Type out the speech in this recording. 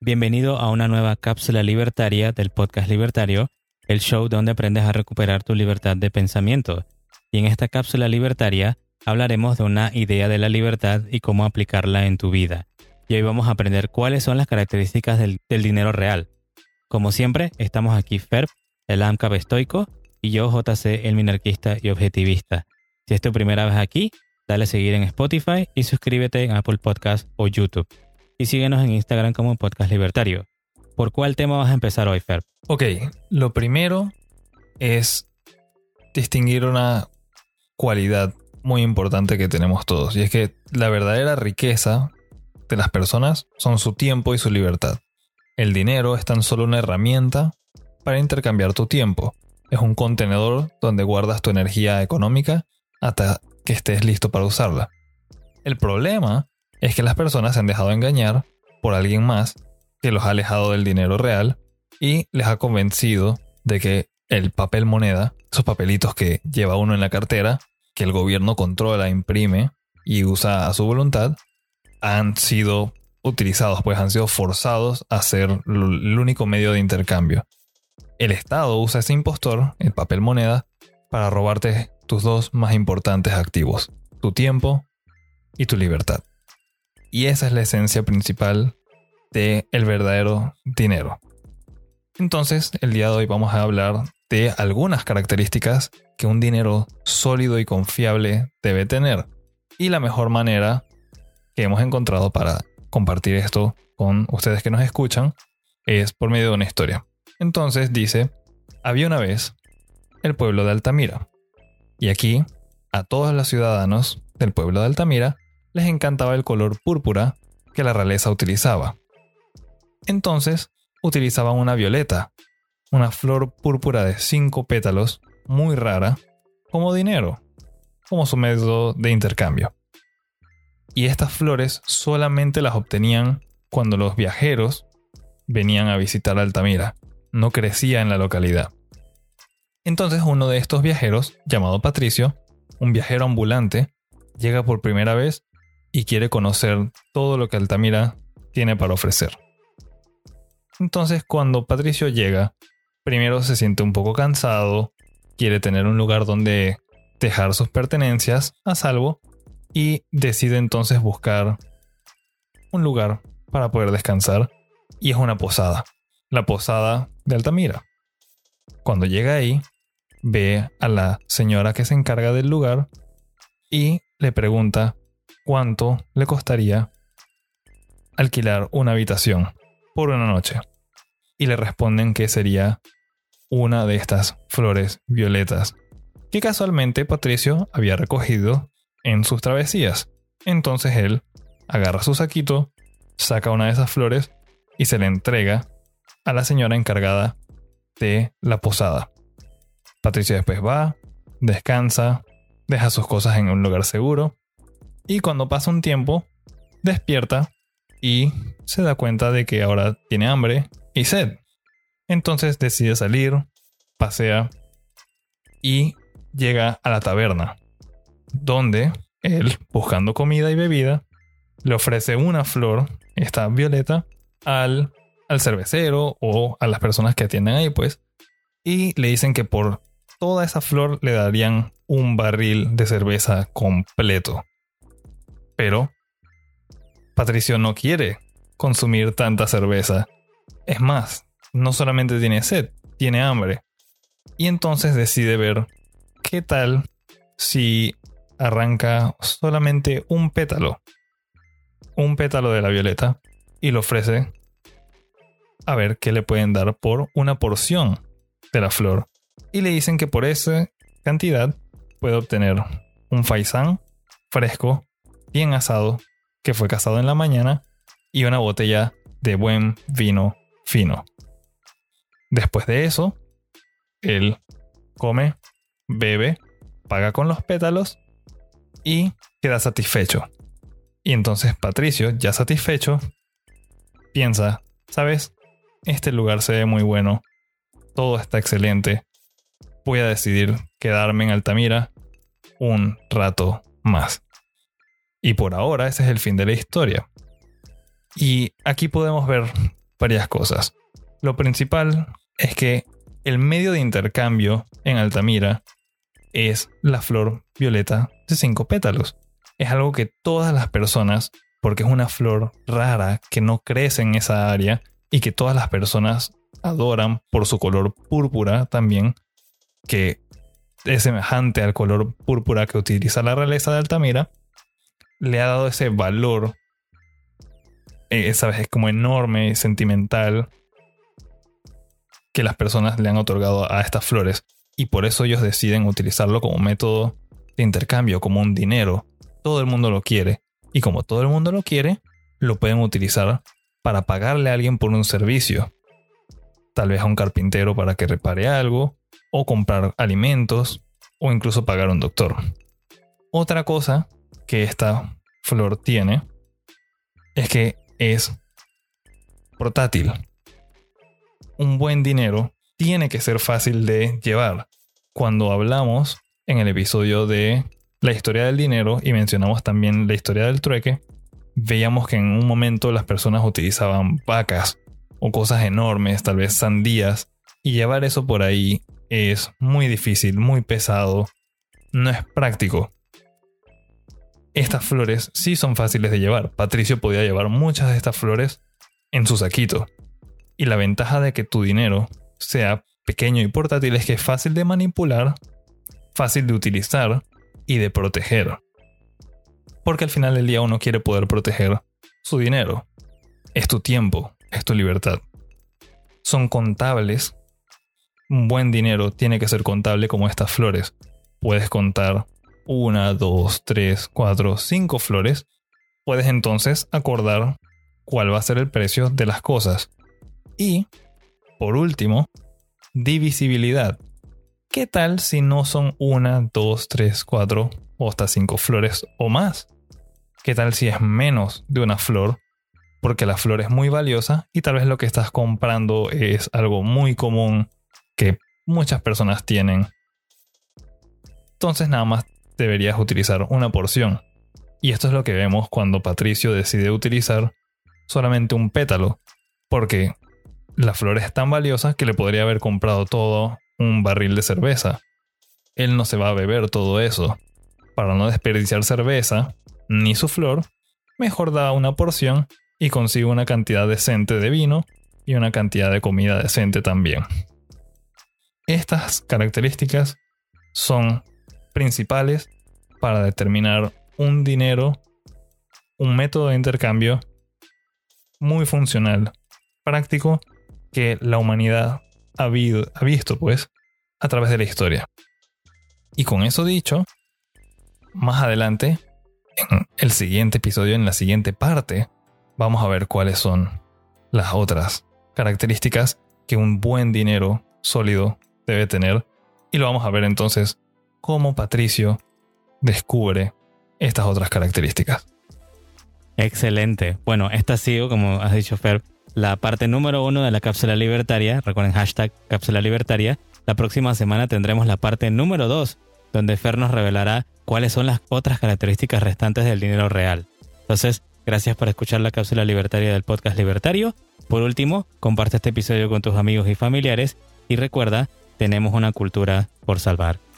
Bienvenido a una nueva cápsula libertaria del podcast Libertario, el show donde aprendes a recuperar tu libertad de pensamiento. Y en esta cápsula libertaria hablaremos de una idea de la libertad y cómo aplicarla en tu vida. Y hoy vamos a aprender cuáles son las características del, dinero real. Como siempre, estamos aquí Ferb, el AMCAP estoico, y yo JC, el minarquista y objetivista. Si es tu primera vez aquí, dale a seguir en Spotify y suscríbete en Apple Podcast o YouTube y síguenos en Instagram como Podcast Libertario. ¿Por cuál tema vas a empezar hoy, Fer? Ok, lo primero es distinguir una cualidad muy importante que tenemos todos, y es que la verdadera riqueza de las personas son su tiempo y su libertad. El dinero es tan solo una herramienta para intercambiar tu tiempo. Es un contenedor donde guardas tu energía económica hasta que estés listo para usarla. El problema es que las personas se han dejado engañar por alguien más que los ha alejado del dinero real y les ha convencido de que el papel moneda, esos papelitos que lleva uno en la cartera, que el gobierno controla, imprime y usa a su voluntad, han sido utilizados, pues han sido forzados a ser el único medio de intercambio. El Estado usa ese impostor, el papel moneda, para robarte tus dos más importantes activos, tu tiempo y tu libertad. Y esa es la esencia principal del el verdadero dinero. Entonces, el día de hoy vamos a hablar de algunas características que un dinero sólido y confiable debe tener. Y la mejor manera que hemos encontrado para compartir esto con ustedes que nos escuchan es por medio de una historia. Entonces dice, había una vez el pueblo de Altamira. Y aquí, a todos los ciudadanos del pueblo de Altamira les encantaba el color púrpura que la realeza utilizaba. Entonces, utilizaban una violeta, una flor púrpura de cinco pétalos, muy rara, como dinero, como su método de intercambio. Y estas flores solamente las obtenían cuando los viajeros venían a visitar Altamira, no crecía en la localidad. Entonces uno de estos viajeros, llamado Patricio, un viajero ambulante, llega por primera vez y quiere conocer todo lo que Altamira tiene para ofrecer. Entonces cuando Patricio llega, primero se siente un poco cansado, quiere tener un lugar donde dejar sus pertenencias a salvo y decide entonces buscar un lugar para poder descansar y es una posada, la posada de Altamira. Cuando llega ahí, ve a la señora que se encarga del lugar y le pregunta cuánto le costaría alquilar una habitación por una noche. Y le responden que sería una de estas flores violetas que casualmente Patricio había recogido en sus travesías. Entonces él agarra su saquito, saca una de esas flores y se le entrega a la señora encargada de la posada. Patricio después va, descansa, deja sus cosas en un lugar seguro y cuando pasa un tiempo, despierta y se da cuenta de que ahora tiene hambre y sed. Entonces decide salir, pasea y llega a la taberna, donde él, buscando comida y bebida, le ofrece una flor, esta violeta, al, al cervecero o a las personas que atienden ahí, pues, y le dicen que por toda esa flor le darían un barril de cerveza completo. Pero Patricio no quiere consumir tanta cerveza. Es más, no solamente tiene sed, tiene hambre. Y entonces decide ver qué tal si arranca solamente un pétalo. Un pétalo de la violeta y lo ofrece a ver qué le pueden dar por una porción de la flor. Y le dicen que por esa cantidad puede obtener un faisán fresco bien asado que fue cazado en la mañana y una botella de buen vino fino. Después de eso, él come, bebe, paga con los pétalos y queda satisfecho. Y entonces Patricio, ya satisfecho, piensa, ¿sabes? Este lugar se ve muy bueno, todo está excelente, voy a decidir quedarme en Altamira un rato más. Y por ahora ese es el fin de la historia. Y aquí podemos ver varias cosas. Lo principal es que el medio de intercambio en Altamira es la flor violeta de cinco pétalos. Es algo que todas las personas, porque es una flor rara que no crece en esa área y que todas las personas adoran por su color púrpura también, que es semejante al color púrpura que utiliza la realeza de Altamira, le ha dado ese valor, eh, vez Es como enorme, sentimental, que las personas le han otorgado a estas flores. Y por eso ellos deciden utilizarlo como método de intercambio, como un dinero. Todo el mundo lo quiere. Y como todo el mundo lo quiere, lo pueden utilizar para pagarle a alguien por un servicio. Tal vez a un carpintero para que repare algo, o comprar alimentos, o incluso pagar a un doctor. Otra cosa que esta flor tiene es que es portátil un buen dinero tiene que ser fácil de llevar. Cuando hablamos en el episodio de la historia del dinero y mencionamos también la historia del trueque, veíamos que en un momento las personas utilizaban vacas o cosas enormes, tal vez sandías, y llevar eso por ahí es muy difícil, muy pesado, no es práctico. Estas flores sí son fáciles de llevar. Patricio podía llevar muchas de estas flores en su saquito. Y la ventaja de que tu dinero sea pequeño y portátil es que es fácil de manipular, fácil de utilizar y de proteger. Porque al final del día uno quiere poder proteger su dinero. Es tu tiempo, es tu libertad. Son contables. Un buen dinero tiene que ser contable como estas flores. Puedes contar una, dos, tres, cuatro, cinco flores. Puedes entonces acordar cuál va a ser el precio de las cosas y, por último, divisibilidad. ¿Qué tal si no son una, dos, tres, cuatro o hasta cinco flores o más? ¿Qué tal si es menos de una flor? Porque la flor es muy valiosa y tal vez lo que estás comprando es algo muy común que muchas personas tienen. Entonces nada más deberías utilizar una porción. Y esto es lo que vemos cuando Patricio decide utilizar solamente un pétalo. Porque la flor es tan valiosa que le podría haber comprado todo un barril de cerveza. Él no se va a beber todo eso. Para no desperdiciar cerveza, ni su flor, mejor da una porción y consigue una cantidad decente de vino y una cantidad de comida decente también. Estas características son principales para determinar un dinero, un método de intercambio muy funcional, práctico que la humanidad ha, visto, pues, a través de la historia. Y con eso dicho, más adelante, en el siguiente episodio, en la siguiente parte, vamos a ver cuáles son las otras características que un buen dinero sólido debe tener. Y lo vamos a ver entonces cómo Patricio descubre estas otras características. Excelente. Bueno, esta ha sido, como has dicho Fer, la parte número uno de la cápsula libertaria. Recuerden hashtag cápsula libertaria. La próxima semana tendremos la parte número dos, donde Fer nos revelará cuáles son las otras características restantes del dinero real. Entonces, gracias por escuchar la cápsula libertaria del podcast libertario. Por último, comparte este episodio con tus amigos y familiares y recuerda, tenemos una cultura por salvar.